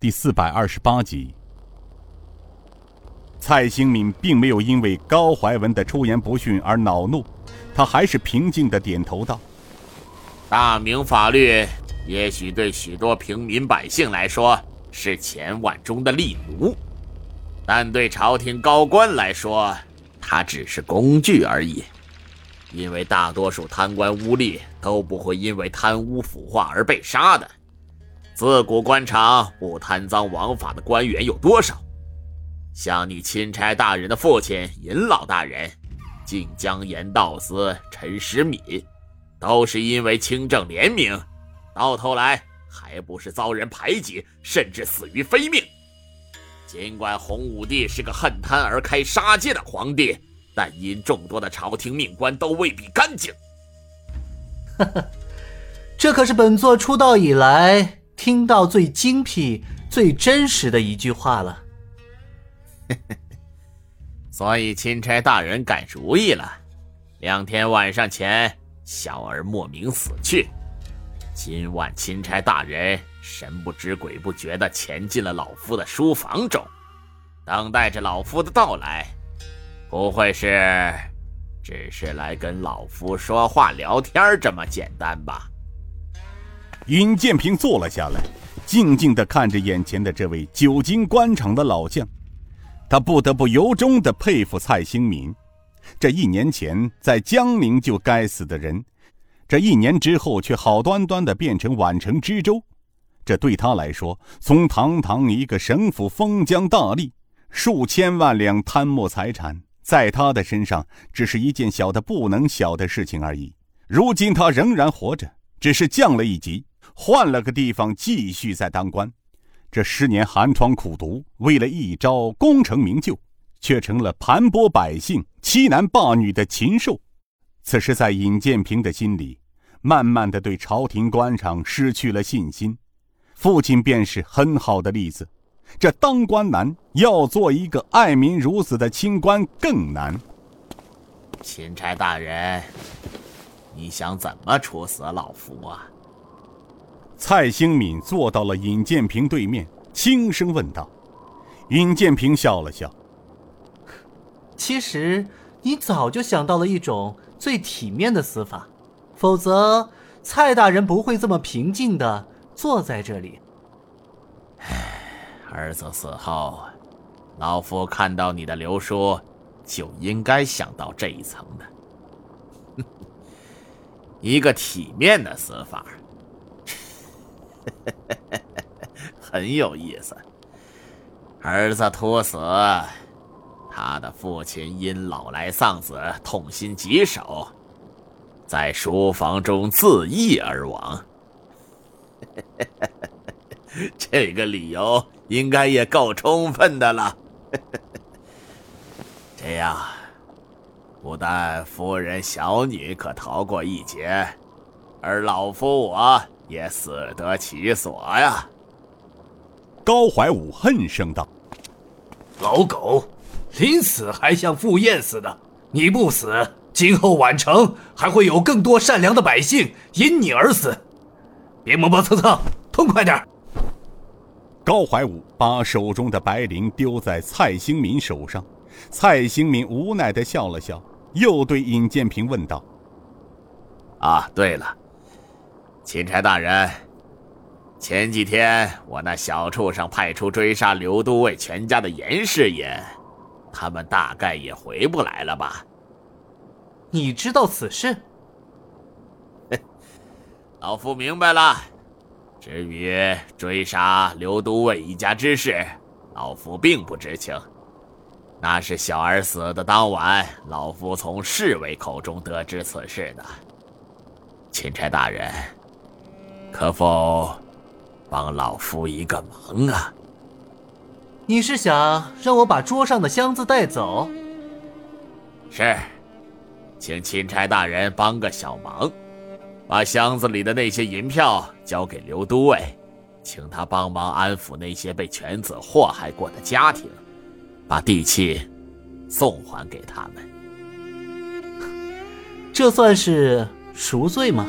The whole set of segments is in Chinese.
第四百二十八集。蔡兴敏并没有因为高怀文的出言不逊而恼怒，他还是平静的点头道：“大明法律也许对许多平民百姓来说是千万中的利奴，但对朝廷高官来说，它只是工具而已。”因为大多数贪官污吏都不会因为贪污腐化而被杀的。自古官场不贪赃枉法的官员有多少？像你钦差大人的父亲尹老大人、晋江盐道司陈时敏，都是因为清正廉明，到头来还不是遭人排挤，甚至死于非命。尽管洪武帝是个恨贪而开杀戒的皇帝。但因众多的朝廷命官都未必干净。哈哈，这可是本座出道以来听到最精辟、最真实的一句话了。所以钦差大人改主意了。两天晚上前，小儿莫名死去。今晚钦差大人神不知鬼不觉的潜进了老夫的书房中，等待着老夫的到来。不会是，只是来跟老夫说话聊天这么简单吧？尹建平坐了下来，静静地看着眼前的这位久经官场的老将，他不得不由衷地佩服蔡兴民。这一年前在江宁就该死的人，这一年之后却好端端地变成宛城知州，这对他来说，从堂堂一个省府封疆大吏，数千万两贪墨财产。在他的身上，只是一件小的不能小的事情而已。如今他仍然活着，只是降了一级，换了个地方继续在当官。这十年寒窗苦读，为了一朝功成名就，却成了盘剥百姓、欺男霸女的禽兽。此时，在尹建平的心里，慢慢的对朝廷官场失去了信心。父亲便是很好的例子。这当官难，要做一个爱民如子的清官更难。钦差大人，你想怎么处死老夫啊？蔡兴敏坐到了尹建平对面，轻声问道。尹建平笑了笑：“其实你早就想到了一种最体面的死法，否则蔡大人不会这么平静的坐在这里。”唉。儿子死后，老夫看到你的留书，就应该想到这一层的。一个体面的死法，很有意思。儿子突死，他的父亲因老来丧子，痛心疾首，在书房中自缢而亡。这个理由。应该也够充分的了。这样，不但夫人、小女可逃过一劫，而老夫我也死得其所呀！高怀武恨声道：“老狗，临死还像赴宴似的！你不死，今后宛城还会有更多善良的百姓因你而死。别磨磨蹭蹭，痛快点！”高怀武把手中的白绫丢在蔡兴民手上，蔡兴民无奈的笑了笑，又对尹建平问道：“啊，对了，钦差大人，前几天我那小畜生派出追杀刘都尉全家的严师爷，他们大概也回不来了吧？你知道此事？老夫明白了。”至于追杀刘都尉一家之事，老夫并不知情。那是小儿死的当晚，老夫从侍卫口中得知此事的。钦差大人，可否帮老夫一个忙啊？你是想让我把桌上的箱子带走？是，请钦差大人帮个小忙。把箱子里的那些银票交给刘都尉，请他帮忙安抚那些被犬子祸害过的家庭，把地契送还给他们。这算是赎罪吗？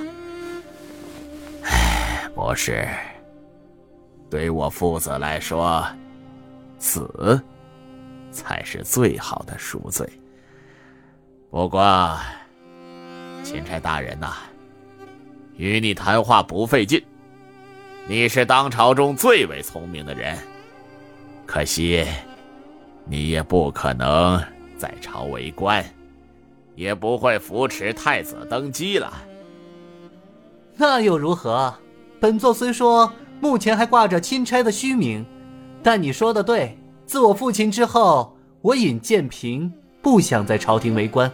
可，是。对我父子来说，死才是最好的赎罪。不过，钦差大人呐，与你谈话不费劲。你是当朝中最为聪明的人，可惜，你也不可能在朝为官，也不会扶持太子登基了。那又如何？本座虽说目前还挂着钦差的虚名，但你说的对。自我父亲之后，我尹建平不想在朝廷为官，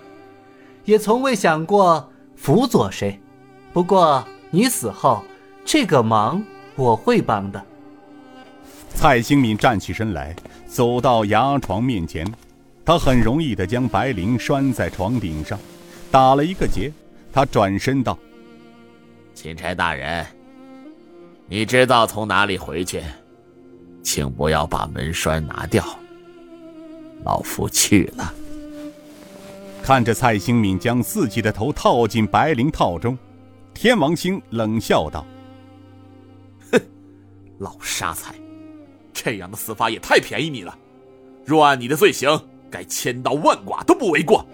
也从未想过辅佐谁。不过你死后，这个忙。我会帮的。蔡兴敏站起身来，走到牙床面前，他很容易的将白绫拴在床顶上，打了一个结。他转身道：“钦差大人，你知道从哪里回去，请不要把门栓拿掉。老夫去了。”看着蔡兴敏将自己的头套进白绫套中，天王星冷笑道。哼老杀才，这样的死法也太便宜你了。若按你的罪行，该千刀万剐都不为过。